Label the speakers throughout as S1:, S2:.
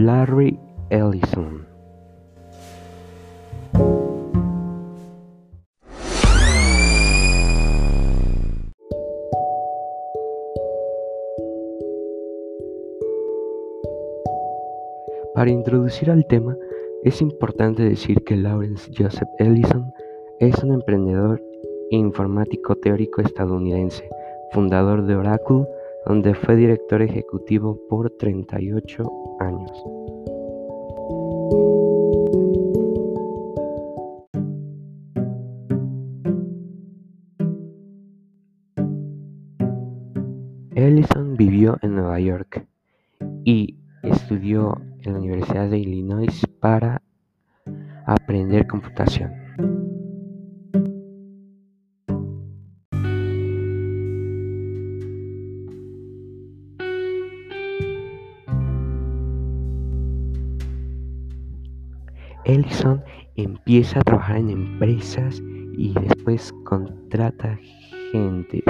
S1: Larry Ellison. Para introducir al tema, es importante decir que Lawrence Joseph Ellison es un emprendedor informático teórico estadounidense, fundador de Oracle, donde fue director ejecutivo por 38 años. Ellison vivió en Nueva York y estudió en la Universidad de Illinois para aprender computación. Ellison empieza a trabajar en empresas y después contrata gente.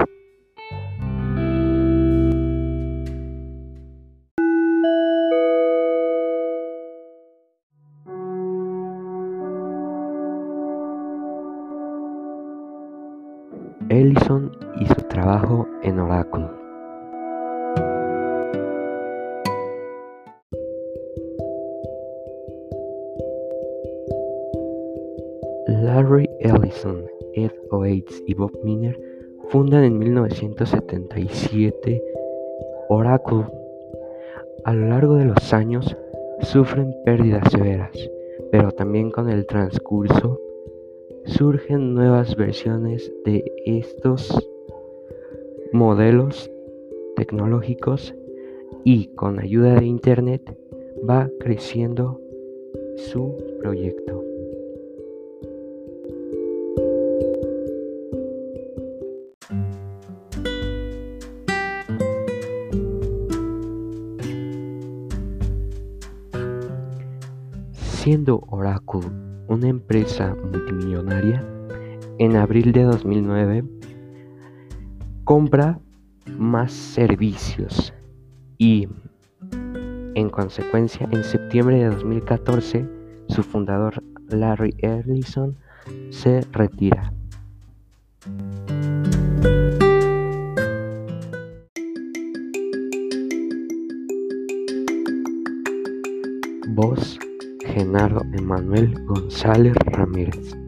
S1: Ellison y su trabajo en Oracle. Larry Ellison, Ed Oates y Bob Miner fundan en 1977 Oracle. A lo largo de los años sufren pérdidas severas, pero también con el transcurso surgen nuevas versiones de estos modelos tecnológicos y con ayuda de Internet va creciendo su proyecto. Siendo Oracle una empresa multimillonaria, en abril de 2009 compra más servicios y en consecuencia en septiembre de 2014 su fundador Larry Ellison se retira. Voz Genaro Emanuel González Ramírez.